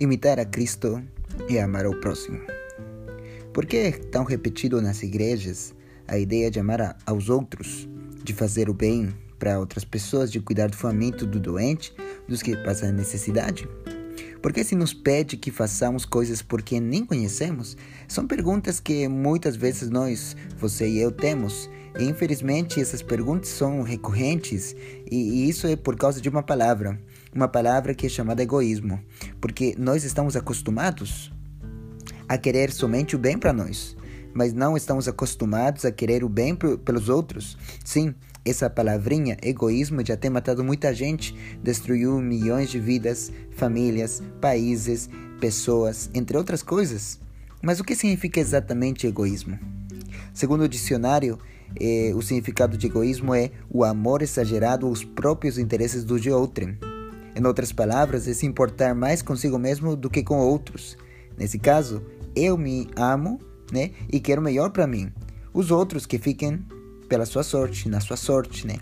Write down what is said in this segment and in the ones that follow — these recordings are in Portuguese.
imitar a Cristo e amar ao próximo. Por que é tão repetido nas igrejas a ideia de amar aos outros, de fazer o bem para outras pessoas, de cuidar do faminto, do doente, dos que passam necessidade? Por que se nos pede que façamos coisas porque nem conhecemos? São perguntas que muitas vezes nós, você e eu, temos. E infelizmente essas perguntas são recorrentes e, e isso é por causa de uma palavra, uma palavra que é chamada egoísmo, porque nós estamos acostumados a querer somente o bem para nós, mas não estamos acostumados a querer o bem pelos outros. Sim, essa palavrinha, egoísmo, já tem matado muita gente, destruiu milhões de vidas, famílias, países, pessoas, entre outras coisas. Mas o que significa exatamente egoísmo? Segundo o dicionário, eh, o significado de egoísmo é o amor exagerado aos próprios interesses do de outrem. Em outras palavras, é se importar mais consigo mesmo do que com outros. Nesse caso, eu me amo né, e quero melhor para mim. Os outros que fiquem pela sua sorte, na sua sorte, né?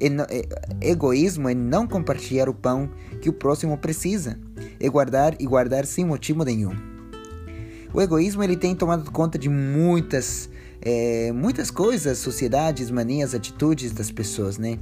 E, e, egoísmo é não compartilhar o pão que o próximo precisa, é guardar e guardar sem motivo nenhum. O egoísmo ele tem tomado conta de muitas é, muitas coisas, sociedades, manias, atitudes das pessoas, né?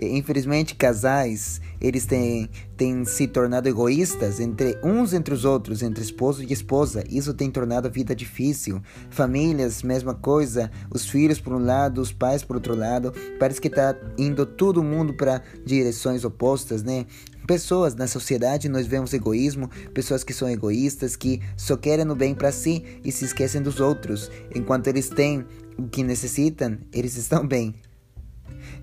Infelizmente, casais, eles têm, têm se tornado egoístas entre uns entre os outros, entre esposo e esposa. Isso tem tornado a vida difícil. Famílias, mesma coisa. Os filhos por um lado, os pais por outro lado. Parece que está indo todo mundo para direções opostas, né? Pessoas na sociedade nós vemos egoísmo, pessoas que são egoístas, que só querem o bem para si e se esquecem dos outros. Enquanto eles têm o que necessitam, eles estão bem.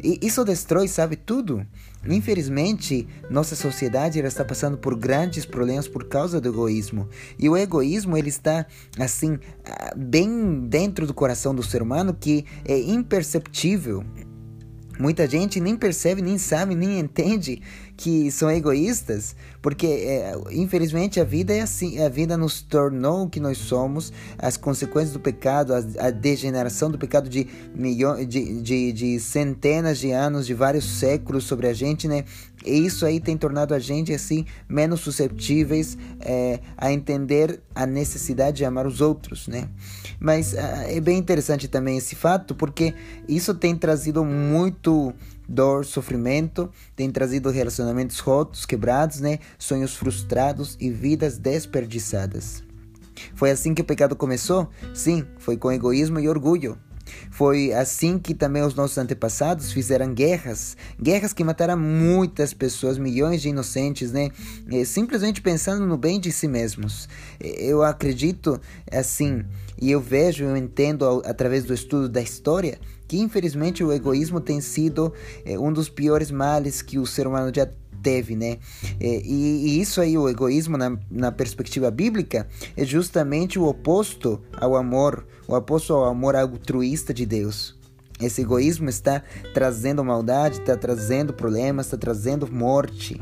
E isso destrói, sabe, tudo. Infelizmente, nossa sociedade ela está passando por grandes problemas por causa do egoísmo. E o egoísmo ele está assim ah, bem dentro do coração do ser humano que é imperceptível. Muita gente nem percebe, nem sabe, nem entende que são egoístas, porque é, infelizmente a vida é assim, a vida nos tornou o que nós somos, as consequências do pecado, a, a degeneração do pecado de, milhões, de, de, de centenas de anos, de vários séculos sobre a gente, né? E isso aí tem tornado a gente assim menos susceptíveis é, a entender a necessidade de amar os outros, né? Mas ah, é bem interessante também esse fato, porque isso tem trazido muito dor, sofrimento, tem trazido relacionamentos rotos, quebrados, né? Sonhos frustrados e vidas desperdiçadas. Foi assim que o pecado começou? Sim, foi com egoísmo e orgulho. Foi assim que também os nossos antepassados fizeram guerras, guerras que mataram muitas pessoas, milhões de inocentes, né? Simplesmente pensando no bem de si mesmos. Eu acredito assim, e eu vejo, eu entendo através do estudo da história, que infelizmente o egoísmo tem sido é, um dos piores males que o ser humano já teve, né? É, e, e, isso aí, o egoísmo, na, na perspectiva bíblica, é justamente o oposto ao amor, o oposto ao amor altruísta de Deus. Esse egoísmo está trazendo maldade, está trazendo problemas, está trazendo morte.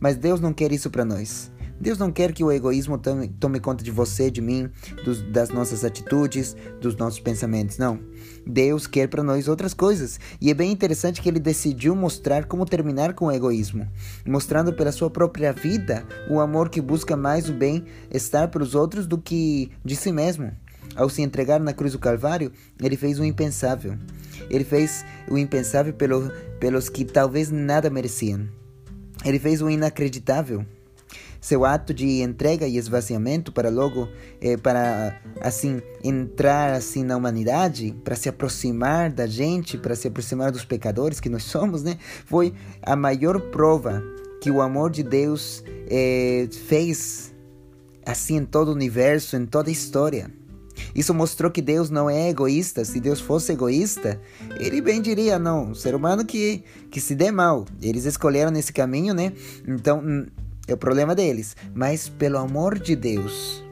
Mas Deus não quer isso para nós. Deus não quer que o egoísmo tome, tome conta de você, de mim, dos, das nossas atitudes, dos nossos pensamentos. Não. Deus quer para nós outras coisas. E é bem interessante que ele decidiu mostrar como terminar com o egoísmo, mostrando pela sua própria vida o amor que busca mais o bem-estar pelos outros do que de si mesmo. Ao se entregar na cruz do Calvário, ele fez o impensável. Ele fez o impensável pelo, pelos que talvez nada mereciam. Ele fez o inacreditável seu ato de entrega e esvaziamento para logo eh, para assim entrar assim na humanidade para se aproximar da gente para se aproximar dos pecadores que nós somos né foi a maior prova que o amor de Deus eh, fez assim em todo o universo em toda a história isso mostrou que Deus não é egoísta. Se Deus fosse egoísta, ele bem diria: não, ser humano que, que se dê mal. Eles escolheram nesse caminho, né? Então, é o problema deles, mas pelo amor de Deus,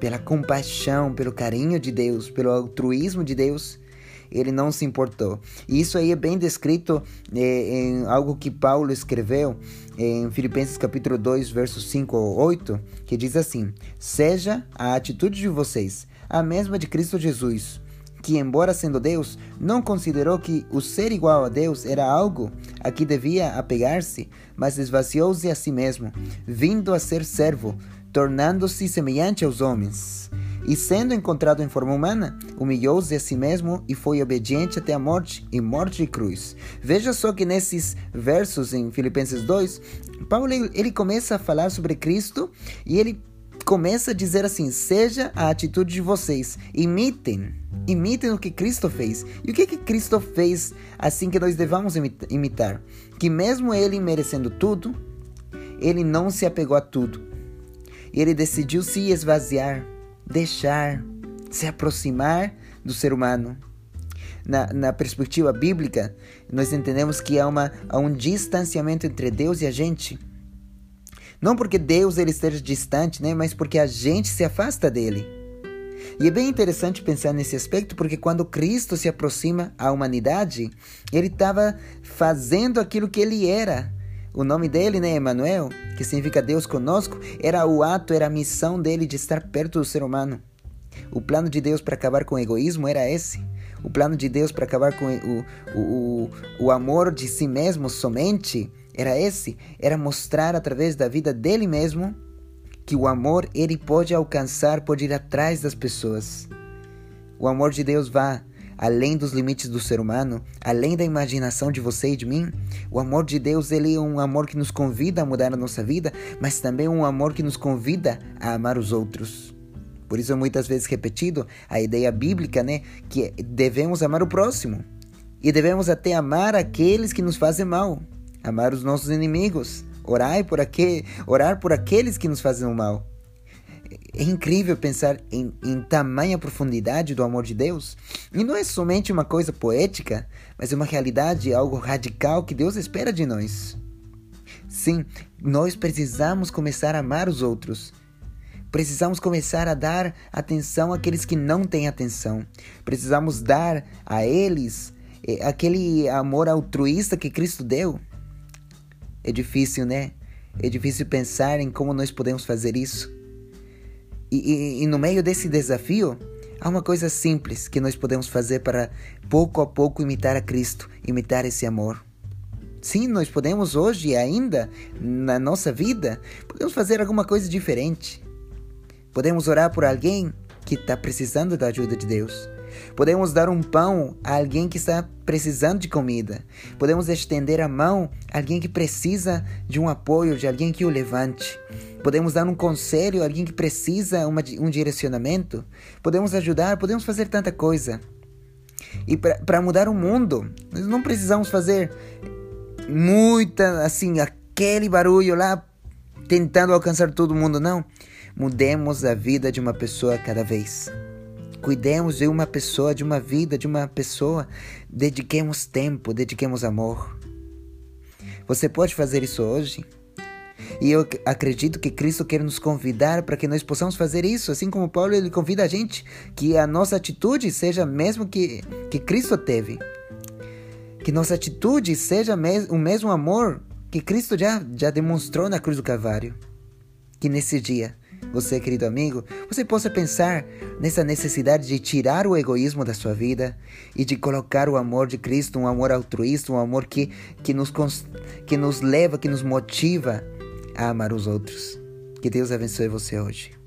pela compaixão, pelo carinho de Deus, pelo altruísmo de Deus, ele não se importou. E isso aí é bem descrito é, em algo que Paulo escreveu em Filipenses capítulo 2, versos 5 ou 8, que diz assim: Seja a atitude de vocês a mesma de Cristo Jesus, que, embora sendo Deus, não considerou que o ser igual a Deus era algo a que devia apegar-se, mas esvaziou-se a si mesmo, vindo a ser servo, tornando-se semelhante aos homens. E sendo encontrado em forma humana, humilhou-se a si mesmo e foi obediente até a morte e morte de cruz. Veja só que nesses versos em Filipenses 2, Paulo ele começa a falar sobre Cristo e ele começa a dizer assim: seja a atitude de vocês, imitem, imitem o que Cristo fez. E o que que Cristo fez assim que nós devamos imitar? Que mesmo ele merecendo tudo, ele não se apegou a tudo. Ele decidiu se esvaziar, deixar, se aproximar do ser humano. Na, na, perspectiva bíblica, nós entendemos que há, uma, há um distanciamento entre Deus e a gente. Não porque Deus ele esteja distante, né, mas porque a gente se afasta dele. E é bem interessante pensar nesse aspecto, porque quando Cristo se aproxima à humanidade, ele estava fazendo aquilo que ele era. O nome dele, né, Emmanuel, que significa Deus conosco, era o ato, era a missão dele de estar perto do ser humano. O plano de Deus para acabar com o egoísmo era esse. O plano de Deus para acabar com o, o, o, o amor de si mesmo somente era esse. Era mostrar através da vida dele mesmo que o amor ele pode alcançar, pode ir atrás das pessoas. O amor de Deus vai além dos limites do ser humano, além da imaginação de você e de mim. O amor de Deus ele é um amor que nos convida a mudar a nossa vida, mas também um amor que nos convida a amar os outros. Por isso, muitas vezes repetido a ideia bíblica, né, que devemos amar o próximo e devemos até amar aqueles que nos fazem mal, amar os nossos inimigos, orar por, orar por aqueles que nos fazem mal. É incrível pensar em, em tamanha profundidade do amor de Deus. E não é somente uma coisa poética, mas é uma realidade, algo radical que Deus espera de nós. Sim, nós precisamos começar a amar os outros. Precisamos começar a dar atenção àqueles que não têm atenção. Precisamos dar a eles eh, aquele amor altruísta que Cristo deu. É difícil, né? É difícil pensar em como nós podemos fazer isso. E, e, e, no meio desse desafio, há uma coisa simples que nós podemos fazer para pouco a pouco imitar a Cristo, imitar esse amor. Sim, nós podemos hoje ainda, na nossa vida, podemos fazer alguma coisa diferente. Podemos orar por alguém que está precisando da ajuda de Deus. Podemos dar um pão a alguém que está precisando de comida. Podemos estender a mão a alguém que precisa de um apoio, de alguém que o levante. Podemos dar um conselho a alguém que precisa uma, um direcionamento. Podemos ajudar, podemos fazer tanta coisa. E para mudar o mundo, nós não precisamos fazer muita, assim, aquele barulho lá tentando alcançar todo mundo, não. Mudemos a vida de uma pessoa cada vez. Cuidemos de uma pessoa, de uma vida, de uma pessoa. Dediquemos tempo, dediquemos amor. Você pode fazer isso hoje? E eu acredito que Cristo quer nos convidar para que nós possamos fazer isso, assim como Paulo ele convida a gente que a nossa atitude seja mesmo que que Cristo teve. Que nossa atitude seja o mesmo amor que Cristo já já demonstrou na cruz do Calvário. Que nesse dia você, querido amigo, você possa pensar nessa necessidade de tirar o egoísmo da sua vida e de colocar o amor de Cristo, um amor altruísta, um amor que, que, nos, que nos leva, que nos motiva a amar os outros. Que Deus abençoe você hoje.